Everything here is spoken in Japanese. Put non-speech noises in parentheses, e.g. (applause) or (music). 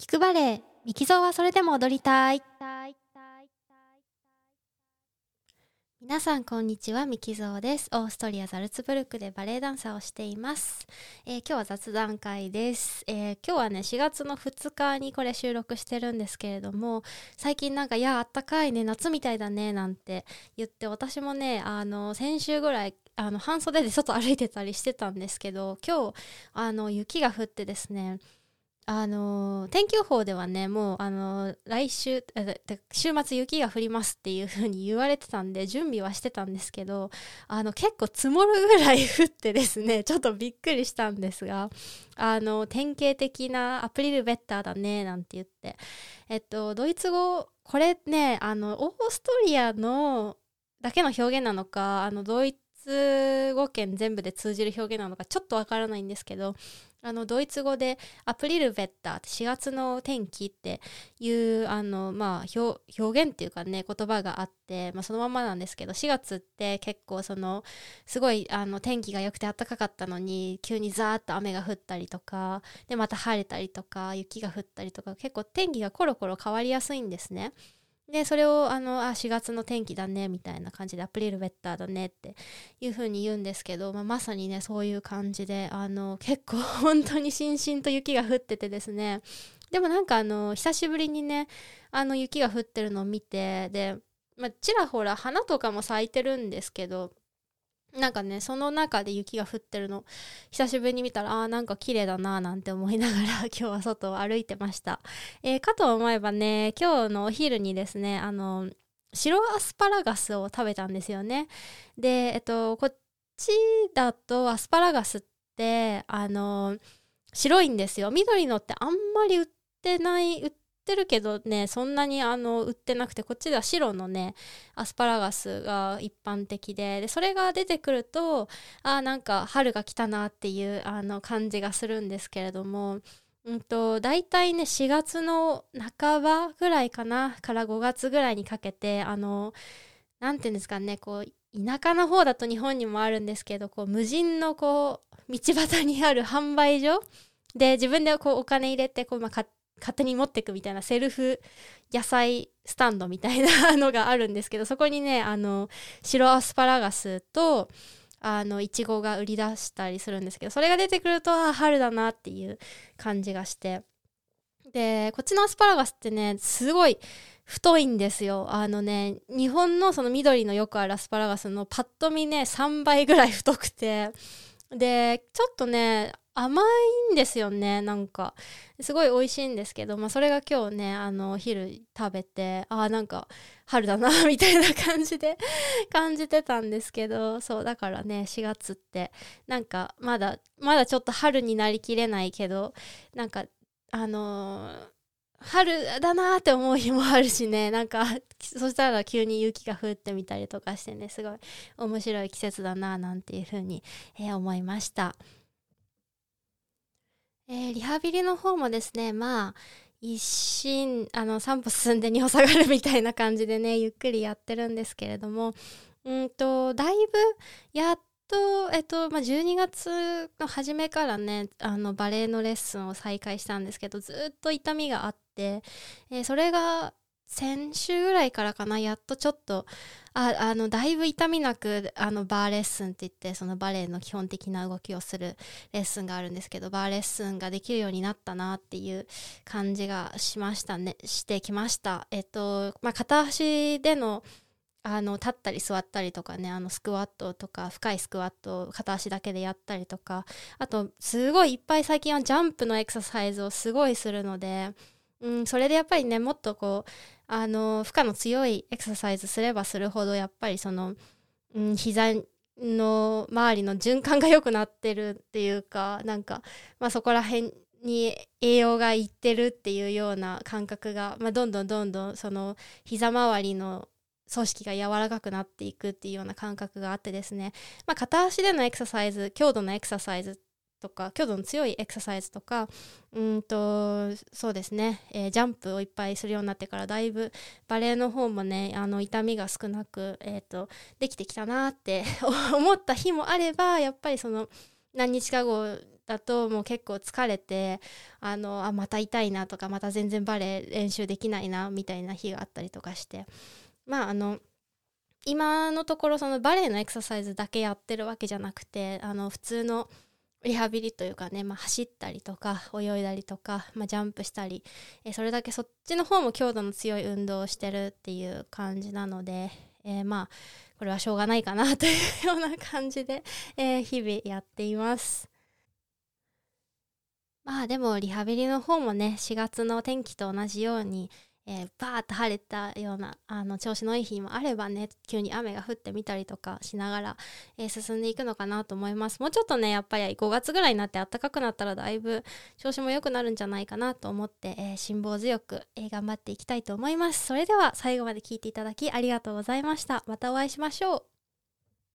聞くバレエミキゾーはそれでも踊りたい。皆さんこんにちはミキゾーです。オーストリアザルツブルクでバレエダンサーをしています、えー今日は雑談会です、えー今日はね4月の2日にこれ収録してるんですけれども最近なんかいやあったかいね夏みたいだねなんて言って私もねあの先週ぐらいあの半袖で外歩いてたりしてたんですけど今日あの雪が降ってですねあの天気予報ではねもうあの来週週末雪が降りますっていう風に言われてたんで準備はしてたんですけどあの結構積もるぐらい降ってですね (laughs) ちょっとびっくりしたんですがあの典型的なアプリルベッターだねなんて言って。えっとドイツ語これねあのオーストリアのだけの表現なのかあのドイツ語圏全部で通じる表現なのかちょっとわからないんですけどあのドイツ語でアプリルベッターって4月の天気っていうあの、まあ、表現っていうかね言葉があって、まあ、そのままなんですけど4月って結構そのすごいあの天気が良くて暖かかったのに急にザーッと雨が降ったりとかでまた晴れたりとか雪が降ったりとか結構天気がコロコロ変わりやすいんですね。でそれをあのあ4月の天気だねみたいな感じでアプリルベッターだねっていう風に言うんですけど、まあ、まさにねそういう感じであの結構 (laughs) 本当にしんしんと雪が降っててですね。でもなんかあの久しぶりにねあの雪が降ってるのを見てで、まあ、ちらほら花とかも咲いてるんですけどなんかねその中で雪が降ってるの。久しぶりに見たらあーなんか綺麗だなーなんて思いながら (laughs) 今日は外を歩いてました、えーかと思えばね今日のお昼にですねあの白アスパラガスを食べたんですよね。でえっとこっちだとアスパラガスってあの白いんですよ。緑のってあんまり売ってない売ってるけどねそんなにあの売ってなくてこっちでは白のねアスパラガスが一般的ででそれが出てくるとあなんか春が来たなっていうあの感じがするんですけれどもうんと大体ね4月の半ばぐらいかなから5月ぐらいにかけてあのなんていうんですかねこう田舎の方だと日本にもあるんですけどこう無人のこう道端にある販売所で自分でこうお金入れてこう、まあ、か勝手に持ってくみたいなセルフ野菜スタンドみたいな (laughs) のがあるんですけどそこにねあの白アスパラガスとあのいちごが売り出したりするんですけどそれが出てくるとあ春だなっていう感じがして。でこっちのアスパラガスってねすごい太いんですよ。あのね日本のその緑のよくあるアスパラガスのパッと見ね3倍ぐらい太くて。でちょっとね甘いんですよねなんかすごい美味しいんですけど、まあ、それが今日ねあのお昼食べてあーなんか春だな (laughs) みたいな感じで感じてたんですけどそうだからね4月ってなんかまだまだちょっと春になりきれないけどなんかあのー春だなって思う日もあるしねなんかそしたら急に雪が降ってみたりとかしてねすごい面白い季節だななんていうふうに、えー思いました。えーリハビリの方もですねまあ一心あの3歩進んで2歩下がるみたいな感じでねゆっくりやってるんですけれどもうんとだいぶやっと、えっとまあ、12月の初めからねあのバレエのレッスンを再開したんですけどずっと痛みがあって、えーそれが先週ぐらいからかなやっとちょっとああのだいぶ痛みなくあのバーレッスンって言ってそのバレエの基本的な動きをするレッスンがあるんですけどバーレッスンができるようになったなっていう感じがしましたね。してきました。えっとまあ片足でのあの立ったり座ったりとかねあのスクワットとか深いスクワットを片足だけでやったりとかあとすごいいっぱい最近はジャンプのエクササイズをすごいするので、うん、それでやっぱりねもっとこうあの負荷の強いエクササイズすればするほどやっぱりその、うん、膝の周りの循環が良くなってるっていうかなんか、まあ、そこら辺に栄養がいってるっていうような感覚が、まあ、どんどんどんどんその膝周りの組織が柔らかくなっていくっていうような感覚があってですね、まあ、片足でのエクササイズ強度のエクササイズとか強度の強いエクササイズとかうんとそうですね、えージャンプをいっぱいするようになってからだいぶバレエの方もねあの痛みが少なく、えー、とできてきたなって (laughs) 思った日もあればやっぱりその何日か後だともう結構疲れてあのあまた痛いなとかまた全然バレエ練習できないなみたいな日があったりとかして。まああの今のところそのバレエのエクササイズだけやってるわけじゃなくてあの普通のリハビリというかね、まあ、走ったりとか泳いだりとか、まあ、ジャンプしたり、えー、それだけそっちの方も強度の強い運動をしてるっていう感じなので、えー、まあこれはしょうがないかなというような感じで、えー、日々やっています。まあでもリハビリの方もね4月の天気と同じように、えー、バーッと晴れたようなあの調子のいい日もあればね急に雨が降ってみたりとかしながら、えー、進んでいくのかなと思います。もうちょっとねやっぱり5月ぐらいになって暖かくなったらだいぶ調子も良くなるんじゃないかなと思って、えー、辛抱強く、え頑張っていきたいと思います。それでは最後まで聞いていただきありがとうございました。またお会いしましょう。